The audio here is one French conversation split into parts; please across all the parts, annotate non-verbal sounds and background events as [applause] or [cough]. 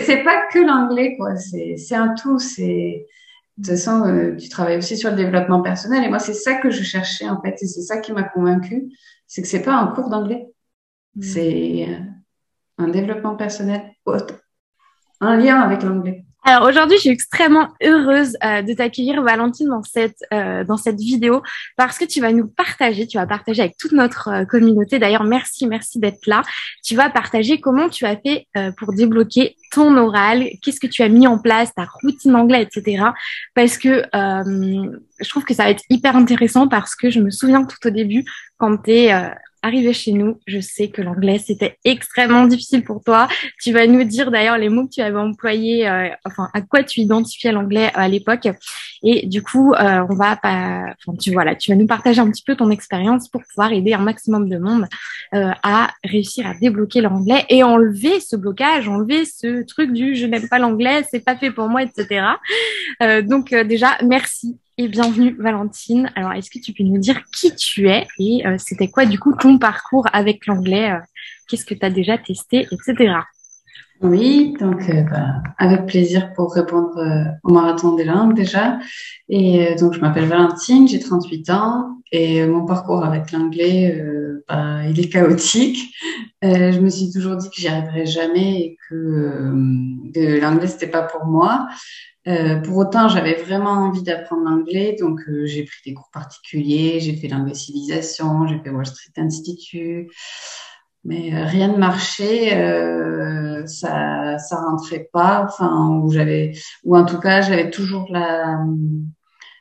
c'est, pas que l'anglais, quoi. C'est, un tout. C'est, de toute façon, euh, tu travailles aussi sur le développement personnel. Et moi, c'est ça que je cherchais, en fait. Et c'est ça qui m'a convaincue. C'est que c'est pas un cours d'anglais. Mm. C'est euh, un développement personnel, un lien avec l'anglais. Alors aujourd'hui, je suis extrêmement heureuse euh, de t'accueillir, Valentine, dans cette euh, dans cette vidéo parce que tu vas nous partager, tu vas partager avec toute notre euh, communauté. D'ailleurs, merci, merci d'être là. Tu vas partager comment tu as fait pour débloquer ton oral, qu'est-ce que tu as mis en place, ta routine anglais, etc. Parce que je trouve que ça va être hyper intéressant parce que je me souviens tout au début quand tu es arrivé chez nous, je sais que l'anglais c'était extrêmement difficile pour toi. Tu vas nous dire d'ailleurs les mots que tu avais employés, euh, enfin à quoi tu identifiais l'anglais à l'époque. Et du coup, euh, on va enfin tu voilà, tu vas nous partager un petit peu ton expérience pour pouvoir aider un maximum de monde euh, à réussir à débloquer l'anglais et enlever ce blocage, enlever ce truc du je n'aime pas l'anglais, c'est pas fait pour moi, etc. donc déjà merci et bienvenue Valentine. Alors, est-ce que tu peux nous dire qui tu es et euh, c'était quoi du coup ton parcours avec l'anglais euh, Qu'est-ce que tu as déjà testé, etc. Oui, donc euh, bah, avec plaisir pour répondre au marathon des langues déjà. Et donc je m'appelle Valentine, j'ai 38 ans et mon parcours avec l'anglais, bah, il est chaotique. je me suis toujours dit que j'y arriverais jamais et que, que l'anglais c'était pas pour moi. Euh, pour autant, j'avais vraiment envie d'apprendre l'anglais, donc euh, j'ai pris des cours particuliers, j'ai fait l'anglais civilisation, j'ai fait Wall Street Institute, mais euh, rien ne marchait, ça ça rentrait pas, enfin ou j'avais ou en tout cas j'avais toujours la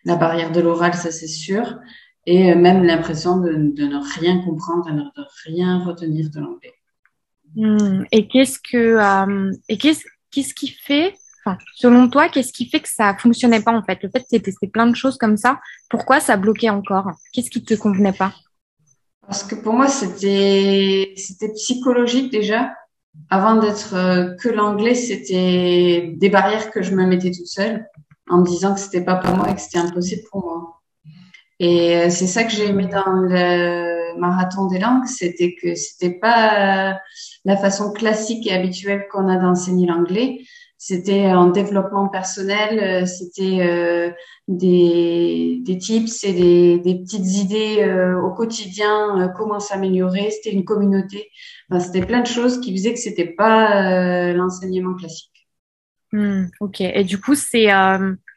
la barrière de l'oral, ça c'est sûr, et même l'impression de, ne rien comprendre, de ne rien retenir de l'anglais. Hmm. et qu'est-ce que et qu'est-ce qu'est-ce qui fait selon toi, qu'est-ce qui fait que ça fonctionnait pas en fait? Le fait que tu testé plein de choses comme ça, pourquoi ça bloquait encore? Qu'est-ce qui te convenait pas? Parce que pour moi, c'était c'était psychologique déjà. Avant d'être euh, que l'anglais, c'était des barrières que je me mettais toute seule en me disant que c'était pas pour moi et que c'était impossible pour moi. Et euh, c'est ça que j'ai aimé dans le marathon des langues, c'était que c'était pas la façon classique et habituelle qu'on a d'enseigner l'anglais c'était en développement personnel, euh, c'était euh, des, des tips et des, petites idées euh, au quotidien, comment s'améliorer. C'était une communauté. C'était plein de choses qui faisaient que c'était pas l'enseignement classique. Hmm, ok. Et du coup, c'est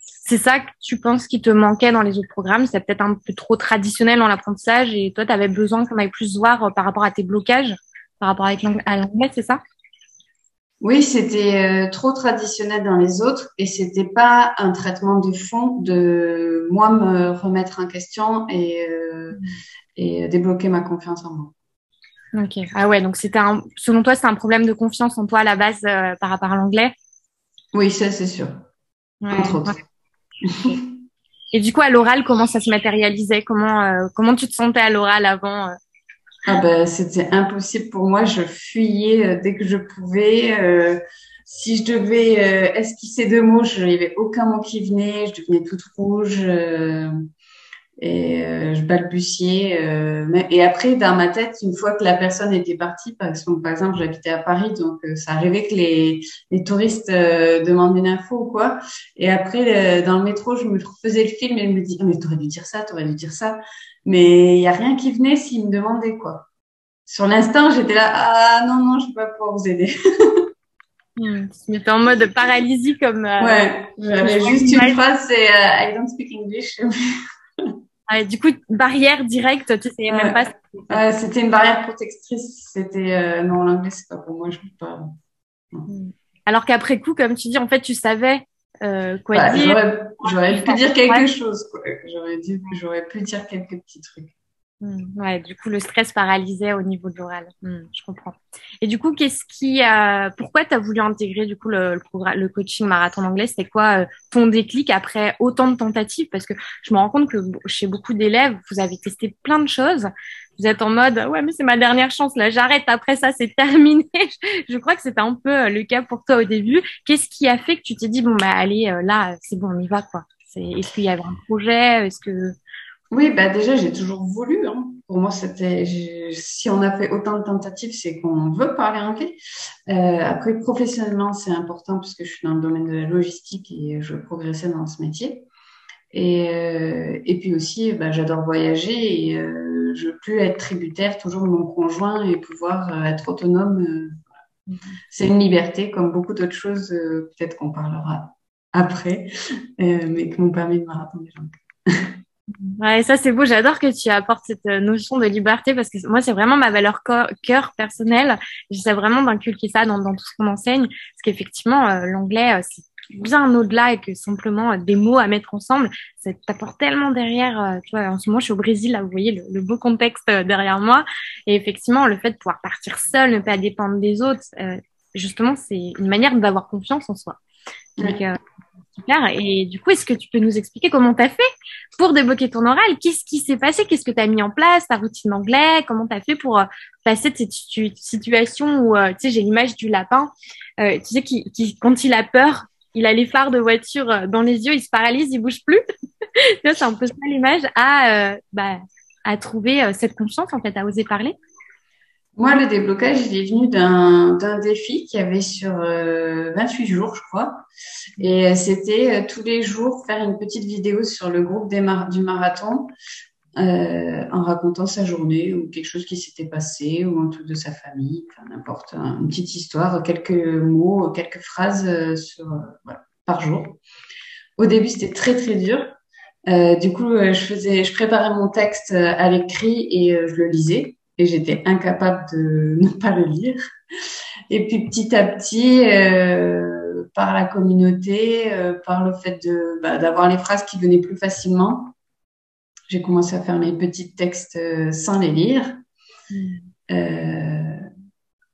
c'est ça que tu penses qui te manquait dans les autres programmes? C'est peut-être un peu trop traditionnel dans l'apprentissage et toi, tu avais besoin qu'on aille plus voir par rapport à tes blocages, par rapport à l'anglais, c'est ça? Oui, c'était euh, trop traditionnel dans les autres et c'était pas un traitement de fond de moi me remettre en question et, euh, et débloquer ma confiance en moi. Ok. Ah ouais, donc c'était un, selon toi, c'est un problème de confiance en toi à la base euh, par rapport à l'anglais? Oui, ça c'est sûr. Entre autres. Et du coup, à l'oral, comment ça se matérialisait? Comment comment tu te sentais à l'oral avant ah ben, c'était impossible pour moi. Je fuyais euh, dès que je pouvais. Euh, si je devais euh, esquisser deux mots, je n'avais aucun mot qui venait. Je devenais toute rouge et je balbutiais. et après, dans ma tête, une fois que la personne était partie, par exemple, par exemple j'habitais à Paris, donc ça arrivait que les, les touristes demandent une info ou quoi. Et après, dans le métro, je me faisais le film et je me dis, oh, mais t'aurais dû dire ça, t'aurais dû dire ça. Mais il y a rien qui venait s'il me demandait quoi. Sur l'instant, j'étais là, ah non, non, je ne peux pas pouvoir vous aider. [laughs] Hmm, tu m'étais en mode paralysie comme. Euh, ouais, j'avais juste une phrase, c'est euh, I don't speak English. [laughs] du coup, barrière directe, tu sais même pas. c'était une barrière protectrice. C'était euh, non, l'anglais c'est pas pour moi, je peux pas. Hmm. Alors qu'après coup, comme tu dis, en fait, tu savais euh, quoi bah, dire? J'aurais pu dire quelque chose. J'aurais j'aurais pu dire quelques petits trucs. Hmm, ouais, du coup, le stress paralysait au niveau de l'oral. Hmm, je comprends. Et du coup, qu'est-ce qui, euh, pourquoi tu as voulu intégrer du coup le, le, le coaching marathon anglais C'est quoi euh, ton déclic après autant de tentatives? Parce que je me rends compte que chez beaucoup d'élèves, vous avez testé plein de choses. Vous êtes en mode ouais, mais c'est ma dernière chance là, j'arrête. Après ça, c'est [laughs] terminé. je crois que c'était un peu euh, le cas pour toi au début. Qu'est-ce qui a fait que tu t'es dit bon bah allez là, c'est bon, on y va quoi Est-ce qu'il y avait un projet? Est-ce que Oui, bah déjà, j'ai toujours voulu. Hein. Pour moi, c'était si on a fait autant de tentatives, c'est qu'on veut parler anglais. Euh, après, professionnellement, c'est important puisque je suis dans le domaine de la logistique et je progressais dans ce métier. Et, euh, et puis aussi, bah, j'adore voyager et euh, je plus être tributaire toujours de mon conjoint et pouvoir euh, être autonome. Euh, c'est une liberté, comme beaucoup d'autres choses, peut-être qu'on parlera après, mais qui m'ont permis de. [laughs] Ouais, ça c'est beau. J'adore que tu apportes cette euh, notion de liberté parce que moi c'est vraiment ma valeur cœur personnelle. J'essaie vraiment d'inculquer ça dans, tout ce qu'on enseigne parce qu'effectivement euh, l'anglais euh, c'est bien au-delà et que simplement des mots à mettre ensemble. Ça t'apporte tellement derrière. tu vois, en ce moment je suis au Brésil là, vous voyez le, le beau contexte derrière moi et effectivement le fait de pouvoir partir seul, ne pas dépendre des autres, justement c'est une manière d'avoir confiance en soi. Donc, et du coup, est-ce que tu peux nous expliquer comment tu as fait pour débloquer ton oral? Qu'est-ce qui s'est passé? Qu'est-ce que tu as mis en place? Ta routine d'anglais Comment tu as fait pour euh, passer de cette situation où, euh, tu sais, j'ai l'image du lapin, euh, tu sais, qui, qui, quand il a peur, il a les phares de voiture dans les yeux, il se paralyse, il bouge plus. [laughs] c'est un peu ça l'image à, bah, à trouver cette confiance, en fait, à oser parler. Moi, le déblocage, il est venu d'un défi qu'il y avait sur 28 euh, jours, je crois. Et euh, c'était euh, tous les jours faire une petite vidéo sur le groupe du marathon en racontant sa journée ou quelque chose qui s'était passé ou un truc de sa famille, n'importe, une petite histoire, quelques mots, quelques phrases sur, par jour. Au début, c'était très, très dur. du coup, je préparais mon texte à l'écrit et je le lisais et j'étais incapable de [laughs] ne pas le lire. Et puis petit à petit, euh, par la communauté, euh, par le fait de bah, d'avoir les phrases qui venaient plus facilement, j'ai commencé à faire mes petits textes euh, sans les lire. Euh,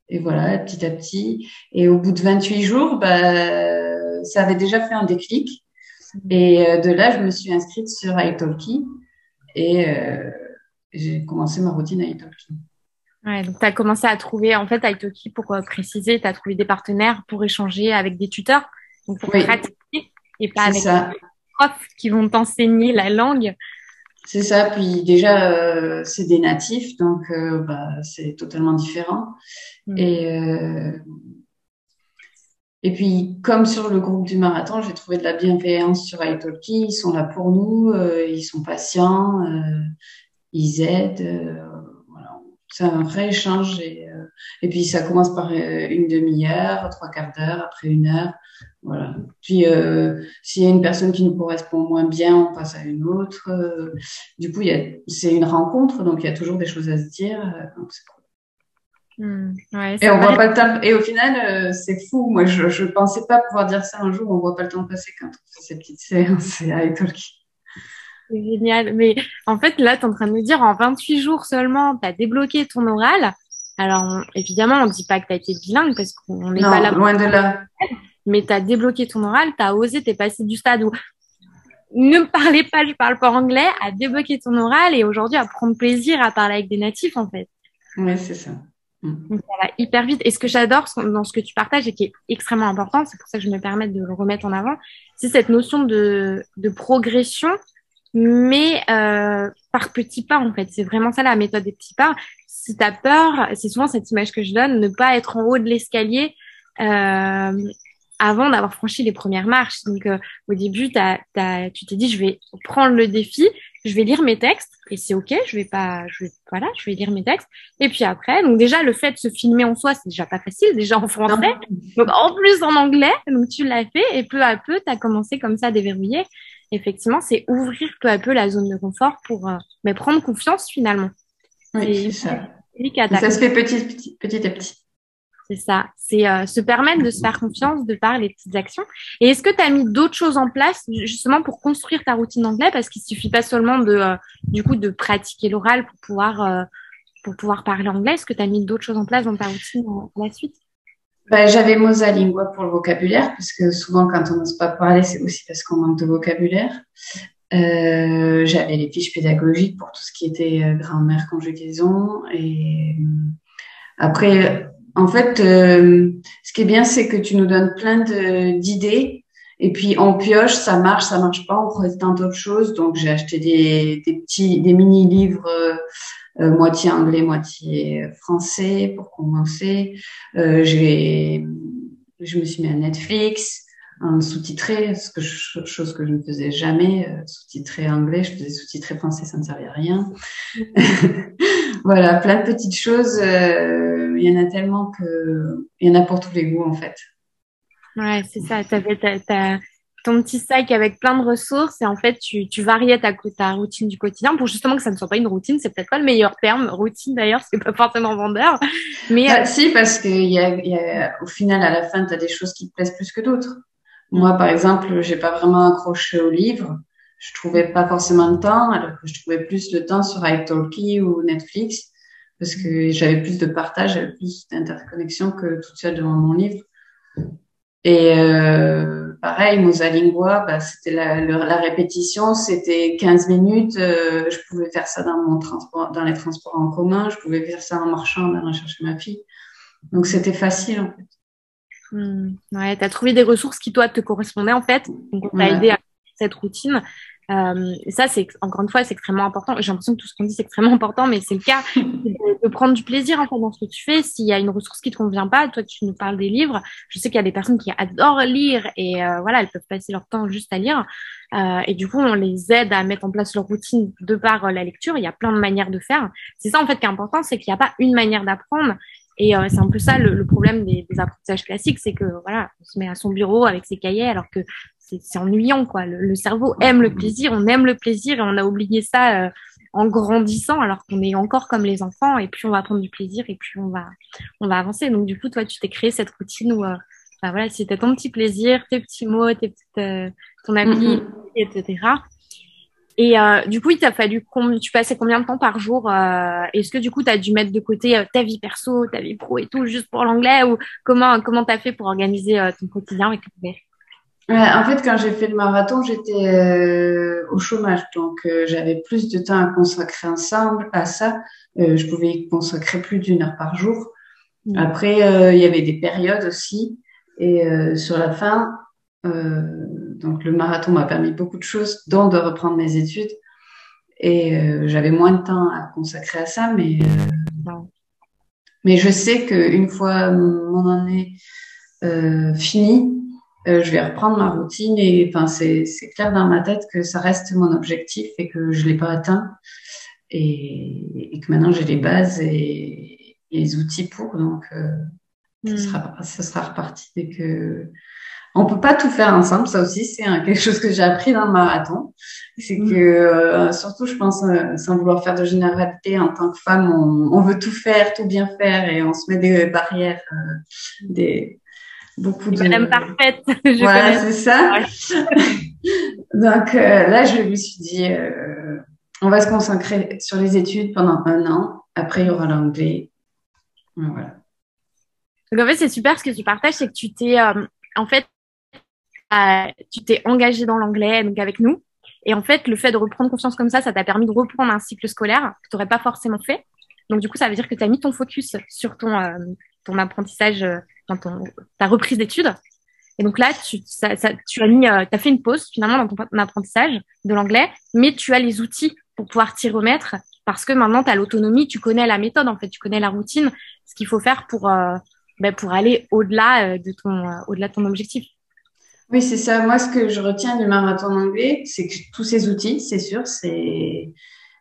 et voilà, petit à petit. Et au bout de 28 jours, bah, ça avait déjà fait un déclic. Et euh, de là, je me suis inscrite sur italki. Et euh, j'ai commencé ma routine à Italki. Ouais, donc tu as commencé à trouver, en fait, Italki, pour préciser, tu as trouvé des partenaires pour échanger avec des tuteurs, donc pour pratiquer et pas avec des profs qui vont t'enseigner la langue. C'est ça, puis déjà, euh, c'est des natifs, donc euh, bah, c'est totalement différent. Mm. Et, et puis, comme sur le groupe du marathon, j'ai trouvé de la bienveillance sur italki. Ils sont là pour nous, ils sont patients ils aident. Euh, voilà. C'est un vrai échange. Et, euh, et puis, ça commence par euh, une demi-heure, trois quarts d'heure, après une heure. Voilà. Puis, s'il y a une personne qui nous correspond moins bien, on passe à une autre. du coup, c'est une rencontre, donc il y a toujours des choses à se dire. Donc c'est hmm. et on voit pas le temps. Et au final, c'est fou. Moi, je, je pensais pas pouvoir dire ça un jour. On voit pas le temps passer quand on fait ces petites séances. [laughs] C'est c'est génial. Mais en fait, là, tu es en train de me dire, en 28 jours seulement, tu as débloqué ton oral. Alors, évidemment, on ne dit pas que tu as été bilingue parce qu'on n'est pas là. loin de là. Mais tu as débloqué ton oral, tu as osé, tu es passé du stade où ne me parlez pas, je parle pas anglais, à débloquer ton oral et aujourd'hui à prendre plaisir à parler avec des natifs, en fait. Oui, c'est ça. Mm. Donc, ça va hyper vite. Et ce que j'adore dans ce que tu partages et qui est extrêmement important, c'est pour ça que je me permets de le remettre en avant, c'est cette notion de, de progression mais euh, par petits pas en fait. C'est vraiment ça la méthode des petits pas. Si tu as peur, c'est souvent cette image que je donne, ne pas être en haut de l'escalier euh, avant d'avoir franchi les premières marches. Donc euh, au début, t'as, t'as, tu t'es dit je vais prendre le défi, je vais lire mes textes et c'est ok, je vais pas, je vais, voilà, je vais lire mes textes. Et puis après, donc déjà le fait de se filmer en soi, c'est déjà pas facile, déjà en français, donc en plus en anglais, donc tu l'as fait et peu à peu, tu as commencé comme ça à déverrouiller effectivement, c'est ouvrir peu à peu la zone de confort pour euh, mais prendre confiance finalement. Oui, c'est ça. ça se fait petit, petit, petit à petit. C'est ça. C'est euh, se permettre de se faire confiance, de par les petites actions. Et est-ce que tu as mis d'autres choses en place justement pour construire ta routine d'anglais? Parce qu'il suffit pas seulement de euh, du coup de pratiquer l'oral pour pouvoir pour pouvoir parler anglais. Est-ce que tu as mis d'autres choses en place dans ta routine à la suite? Bah, J'avais Mosa Lingua pour le vocabulaire, parce que souvent, quand on n'ose pas parler, c'est aussi parce qu'on manque de vocabulaire. Euh, j'avais les fiches pédagogiques pour tout ce qui était euh, grammaire, conjugaison. Et euh, après, en fait, euh, ce qui est bien, c'est que tu nous donnes plein d'idées Et puis on pioche, ça marche, ça marche pas, on retente d'autres choses. Donc j'ai acheté des, des petits, des mini livres. Euh, moitié anglais, moitié français pour commencer. Euh, j'ai, je me suis mis à Netflix, un sous-titré, que chose que je ne faisais jamais, euh, sous-titré anglais, je faisais sous-titré français, ça ne servait à rien. [laughs] voilà, plein de petites choses. Il y en a tellement que il y en a pour tous les goûts en fait. Ouais, c'est ça. T'avais, ton petit sac avec plein de ressources et en fait tu, tu variais ta, ta routine du quotidien pour justement que ça ne soit pas une routine c'est peut-être pas le meilleur terme routine d'ailleurs c'est pas forcément vendeur mais bah, euh, si parce que y a, y a, au final à la fin tu as des choses qui te plaisent plus que d'autres moi par exemple j'ai pas vraiment accroché au livre je trouvais pas forcément le temps alors que je trouvais plus le temps sur iTalki ou Netflix parce que j'avais plus de partage j'avais plus d'interconnexion que toute seule devant mon livre et euh, pareil, Mosalingua, bah, c'était la, la, répétition, c'était 15 minutes. Euh, je pouvais faire ça dans mon transport, dans les transports en commun. Je pouvais faire ça en marchant, en allant chercher ma fille. Donc c'était facile en fait. Hmm. Ouais, as trouvé des ressources qui toi te correspondaient en fait. Donc on t'a aidé à cette routine. Euh, et ça, c'est encore une fois, c'est extrêmement important. J'ai l'impression que tout ce qu'on dit, c'est extrêmement important, mais c'est le cas [laughs] de, prendre du plaisir en fait dans ce que tu fais. S'il y a une ressource qui te convient pas, toi, tu nous parles des livres. Je sais qu'il y a des personnes qui adorent lire et euh, voilà, elles peuvent passer leur temps juste à lire. Euh, et du coup, on les aide à mettre en place leur routine de par euh, la lecture. Il y a plein de manières de faire. C'est ça en fait qui est important, c'est qu'il n'y a pas une manière d'apprendre. Et c'est un peu ça le, le problème des, des, apprentissages classiques, c'est que voilà, on se met à son bureau avec ses cahiers, alors que c'est ennuyant quoi. Le, cerveau aime le plaisir, on aime le plaisir et on a oublié ça euh, en grandissant alors qu'on est encore comme les enfants et puis on va prendre du plaisir et puis on va on va avancer. Donc du coup toi tu t'es créé cette routine où euh, bah, voilà c'était ton petit plaisir, tes petits mots, tes petites euh, ton appli, mm-hmm. etc. Et du coup, il t'a fallu tu passais combien de temps par jour Est-ce que du coup, tu as dû mettre de côté ta vie perso, ta vie pro et tout juste pour l'anglais ou comment comment t'as fait pour organiser ton quotidien avec le en fait, quand j'ai fait le marathon, j'étais euh, au chômage, donc euh, j'avais plus de temps à consacrer ensemble à ça. Euh, je pouvais y consacrer plus d'une heure par jour. Mmh. Après, il y avait des périodes aussi, et sur la fin, donc le marathon m'a permis beaucoup de choses, dont de reprendre mes études. Et j'avais moins de temps à consacrer à ça, mais mais je sais qu'une fois mon année finie, euh, je vais reprendre ma routine et enfin c'est clair dans ma tête que ça reste mon objectif et que je l'ai pas atteint et, et que maintenant j'ai les bases et, les outils pour donc euh, ça hmm. sera ça sera reparti dès que on peut pas tout faire ensemble ça aussi c'est quelque chose que j'ai appris dans le marathon c'est hmm. que euh, surtout je pense sans vouloir faire de généralité en tant que femme on, on, veut tout faire tout bien faire et on se met des barrières des beaucoup de. Madame parfaite. [laughs] Je voilà, c'est ça. [laughs] Donc euh, là, je me suis dit, euh, on va se concentrer sur les études pendant un an. Après, il y aura l'anglais. Voilà. Donc en fait, c'est super ce que tu partages, c'est que tu t'es, euh, en fait, tu t'es engagé dans l'anglais, donc avec nous. Et en fait, le fait de reprendre confiance comme ça, ça t'a permis de reprendre un cycle scolaire que tu n'aurais pas forcément fait. Donc du coup, ça veut dire que tu as mis ton focus sur ton, ton apprentissage dans ton, ta reprise d'études. Et donc là, tu, as mis, euh, fait une pause finalement dans ton apprentissage de l'anglais, mais tu as les outils pour pouvoir t'y remettre parce que maintenant tu as l'autonomie, tu connais la méthode en fait, tu connais la routine, ce qu'il faut faire pour euh, ben, pour aller au-delà euh, de ton euh, au-delà de ton objectif. Oui, c'est ça. Moi, ce que je retiens du marathon anglais, c'est que tous ces outils, c'est sûr, c'est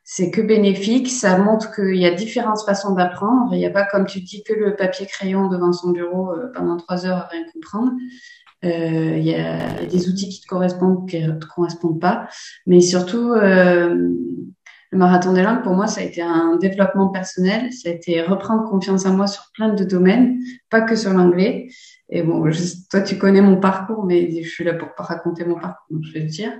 c'est que bénéfique. Ça montre qu'il y a différentes façons d'apprendre. Il n'y a pas, comme tu dis, que le papier-crayon devant son bureau euh, pendant trois heures à rien comprendre. Euh, il y a des outils qui te correspondent, qui ne te correspondent pas. Mais surtout, euh, le marathon des langues, pour moi, ça a été un développement personnel. Ça a été reprendre confiance en moi sur plein de domaines, pas que sur l'anglais. Et bon, toi, tu connais mon parcours, mais je suis là pour pas raconter mon parcours, donc je vais le dire.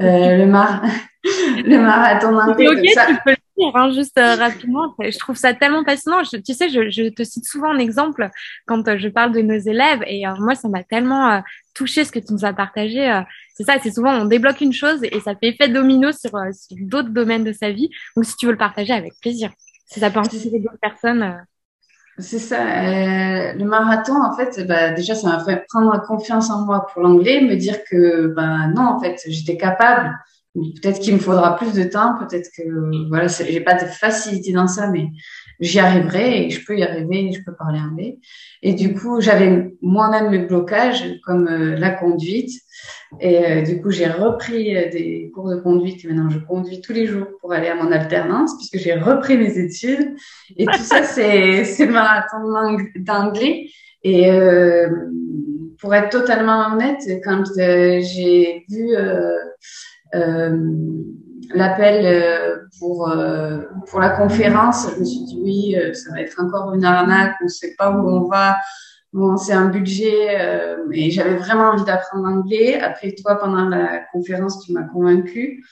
Euh, le, mar... [laughs] le marathon d'anglais. Ok, ça... tu peux le dire, hein, juste euh, rapidement. Je trouve ça tellement fascinant. Je, tu sais, je, je, te cite souvent en exemple quand euh, je parle de nos élèves, et euh, moi, ça m'a tellement touché ce que tu nous as partagé. c'est ça, c'est souvent on débloque une chose et ça fait effet domino sur, sur d'autres domaines de sa vie. Donc, si tu veux le partager, avec plaisir. Si ça peut inspirer d'autres personnes. C'est ça. Euh, le marathon, en fait, bah, déjà, ça m'a fait prendre confiance en moi pour l'anglais, me dire que, bah, non, en fait, j'étais capable. Peut-être qu'il me faudra plus de temps, peut-être que, voilà, j'ai pas de facilité dans ça, mais j'y arriverai et je peux y arriver et je peux parler anglais. Et du coup, j'avais moi-même mes blocages, comme euh, la conduite. Et euh, du coup, j'ai repris euh, des cours de conduite et maintenant je conduis tous les jours pour aller à mon alternance puisque j'ai repris mes études. Et tout ça, [laughs] c'est, c'est le marathon d'anglais. Et euh, pour être totalement honnête, quand j'ai vu l'appel pour pour la conférence, je me suis dit oui, ça va être encore une arnaque, on sait pas où on va. Bon, c'est un budget, euh, et j'avais vraiment envie d'apprendre l'anglais. Après, toi, pendant la conférence, tu m'as convaincue.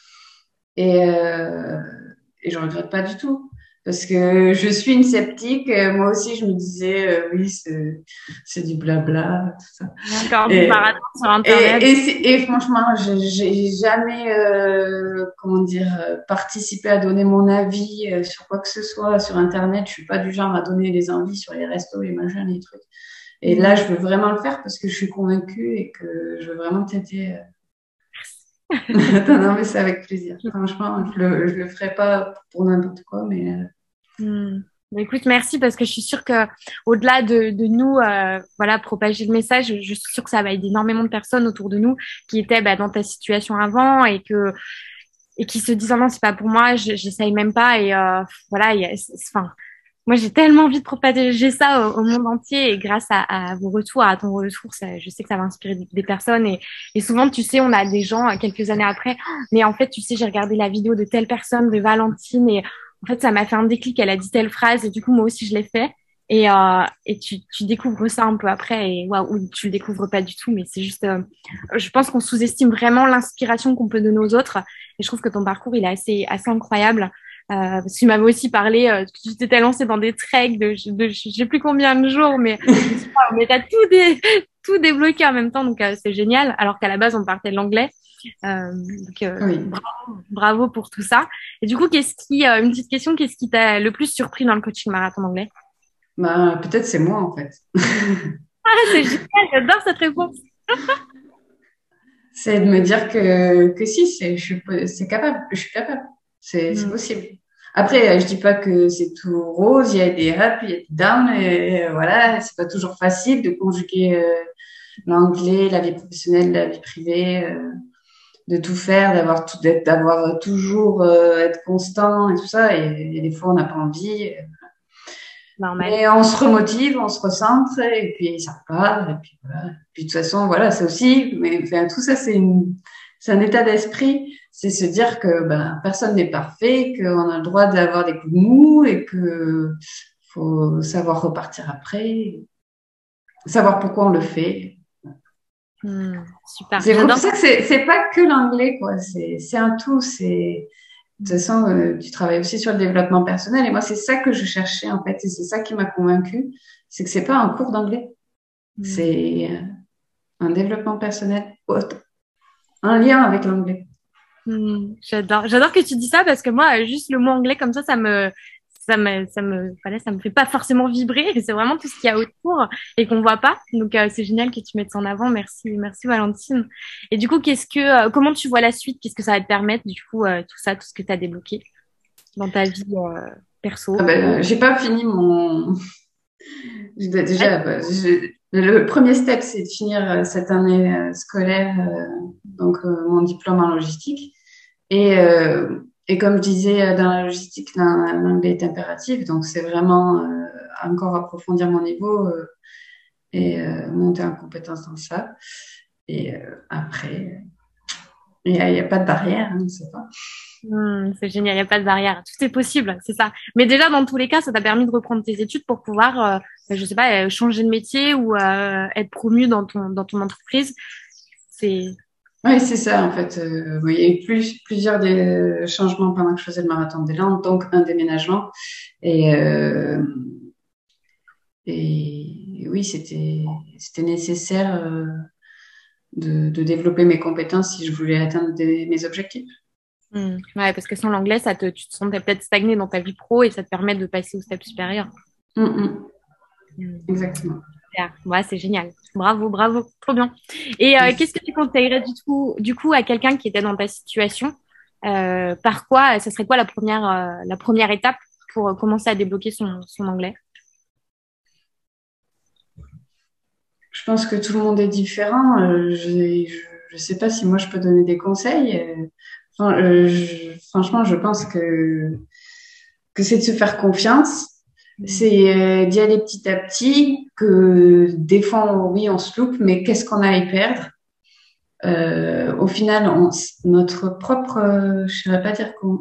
Et, euh, et je regrette pas du tout. Parce que je suis une sceptique. Moi aussi, je me disais, euh, oui, c'est du blabla, tout ça. Encore du marathon sur Internet. Et, et, franchement, j'ai jamais, euh, comment dire, participé à donner mon avis euh, sur quoi que ce soit sur Internet. Je suis pas du genre à donner des envies sur les restos, les machins, les trucs. Et là, je veux vraiment le faire parce que je suis convaincue et que je veux vraiment t'aider. Euh. [laughs] non, mais c'est avec plaisir. Franchement, je le, je le ferai pas pour n'importe quoi, mais. Hmm. Écoute, merci parce que je suis sûre que au-delà de, de nous, euh, voilà, propager le message, je suis sûre que ça va aider énormément de personnes autour de nous qui étaient bah, dans ta situation avant et que et qui se disent oh non c'est pas pour moi, j'essaye même pas et euh, voilà, enfin moi, j'ai tellement envie de propager ça au, monde entier et grâce à, vos retours, à ton retour, ça, je sais que ça va inspirer des, personnes et, et, souvent, tu sais, on a des gens euh, quelques années après, mais en fait, tu sais, j'ai regardé la vidéo de telle personne, de Valentine et en fait, ça m'a fait un déclic. Elle a dit telle phrase et du coup, moi aussi, je l'ai fait. Et, euh, et tu, tu, découvres ça un peu après et waouh, tu le découvres pas du tout, mais c'est juste, euh, je pense qu'on sous-estime vraiment l'inspiration qu'on peut donner aux autres. Et je trouve que ton parcours, il est assez, assez incroyable. Euh, parce que tu m'avais aussi parlé euh, que tu t'étais lancé dans des treks de, de, je sais plus combien de jours, mais [laughs] mais t'as tout des tout débloqué en même temps, donc euh, c'est génial. Alors qu'à la base on partait de l'anglais. Euh, donc euh, bravo, bravo, pour tout ça. Et du coup, qu'est-ce qui une petite question, qu'est-ce qui t'a le plus surpris dans le coaching marathon anglais Bah peut-être c'est moi en fait. [laughs] ah c'est génial, j'adore cette réponse. [laughs] c'est de me dire que que si c'est je c'est capable, je suis capable. C'est mm. possible. Après, je dis pas que c'est tout rose, il y a des ups, il y a des downs, et voilà, c'est pas toujours facile de conjuguer euh, l'anglais, la vie professionnelle, la vie privée, euh, de tout faire, d'avoir tout, d'avoir toujours euh, être constant et tout ça, et, des fois on n'a pas envie. Normal. Et on se remotive, on se recentre, et puis ça repart, et puis voilà. Puis de toute façon, voilà, c'est aussi, mais enfin, tout ça, c'est une, c'est un état d'esprit c'est se dire que ben, personne n'est parfait, qu'on a le droit d'avoir des coups de mou et que faut savoir repartir après, savoir pourquoi on le fait. Hmm, super. C'est pour ça que c'est pas que l'anglais, quoi. C'est un tout. C'est de toute façon, euh, tu travailles aussi sur le développement personnel et moi c'est ça que je cherchais en fait et c'est ça qui m'a convaincue, c'est que c'est pas un cours d'anglais, hmm. c'est euh, un développement personnel, un lien avec l'anglais. Hmm, j'adore, j'adore que tu dis ça parce que moi, juste le mot anglais comme ça, ça me, ça me, ça me, voilà, ça me fait pas forcément vibrer. C'est vraiment tout ce qu'il y a autour et qu'on voit pas. Donc euh, c'est génial que tu mettes ça en avant. Merci, merci Valentine. Et du coup, qu'est-ce que, euh, comment tu vois la suite? Qu'est-ce que ça va te permettre du coup euh, tout ça, tout ce que tu as débloqué dans ta vie perso? Ah ben, J'ai pas fini mon. [laughs] Déjà, bah, le premier step, c'est de finir cette année scolaire, donc mon diplôme en logistique. Et, euh, et comme je disais, euh, dans la logistique, l'anglais est impératif. Donc, c'est vraiment euh, encore approfondir mon niveau et monter en compétence dans ça. Et après, il n'y a, pas de barrière, hein, c'est pas. Hmm, c'est génial, il n'y a pas de barrière. Tout est possible, c'est ça. Mais déjà, dans tous les cas, ça t'a permis de reprendre tes études pour pouvoir, je sais pas, changer de métier ou être promu dans ton, dans ton entreprise. C'est oui, c'est ça, en fait. Euh, il y a eu plus, plusieurs des changements pendant que je faisais le marathon des Landes, donc un déménagement. Et, euh, et oui, c'était, nécessaire euh, de, de, développer mes compétences si je voulais atteindre mes objectifs. Mmh. Ouais, parce que sans l'anglais, ça te, tu te sentais peut-être stagné dans ta vie pro et ça te permet de passer au step supérieur. Mmh, mmh. Exactement. Ouais, c'est génial. Bravo, bravo, trop bien. Et qu'est-ce que tu conseillerais du coup, du coup à quelqu'un qui était dans ta situation? Par quoi, ce serait quoi la première, la première étape pour commencer à débloquer son, son anglais? Je pense que tout le monde est différent. je ne sais pas si moi je peux donner des conseils. Euh, franchement, je pense que, que c'est de se faire confiance. C'est euh, d'y aller petit à petit, que des fois, oui, on se loupe, mais qu'est-ce qu'on a à y perdre? Euh, Au final, notre propre, je ne vais pas dire qu'on...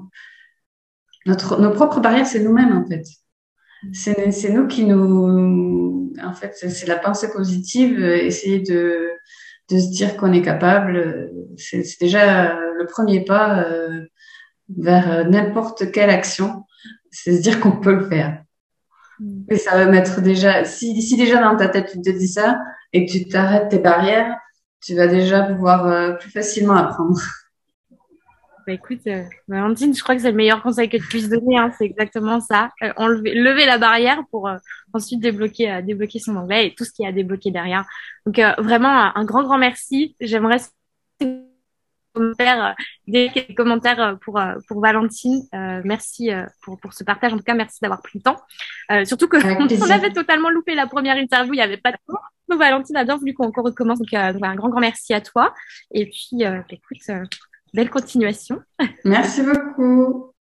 Notre, nos propres barrières, c'est nous-mêmes, en fait. C'est nous qui nous... En fait, c'est la pensée positive, essayer de, de se dire qu'on est capable. C'est déjà le premier pas euh, vers euh, n'importe quelle action, c'est se dire qu'on peut le faire. Et ça va mettre déjà, si, si déjà dans ta tête tu te dis ça et que tu t'arrêtes tes barrières, tu vas déjà pouvoir euh, plus facilement apprendre. [laughs] Bah écoute, Valentine, je crois que c'est le meilleur conseil que tu puisses donner. Hein, c'est exactement ça. enlever, lever la barrière pour ensuite débloquer, débloquer son anglais et tout ce qui a débloqué derrière. Donc vraiment un grand grand merci. J'aimerais commentaires, euh, des commentaires euh, pour euh, pour Valentine. merci pour pour ce partage. En tout cas, merci d'avoir pris le temps. surtout que [laughs] on avait totalement loupé la première interview. Il y avait pas de temps. Donc Valentine a bien voulu qu'on recommence. Donc, un grand grand merci à toi. Et puis, écoute, belle continuation. Merci beaucoup.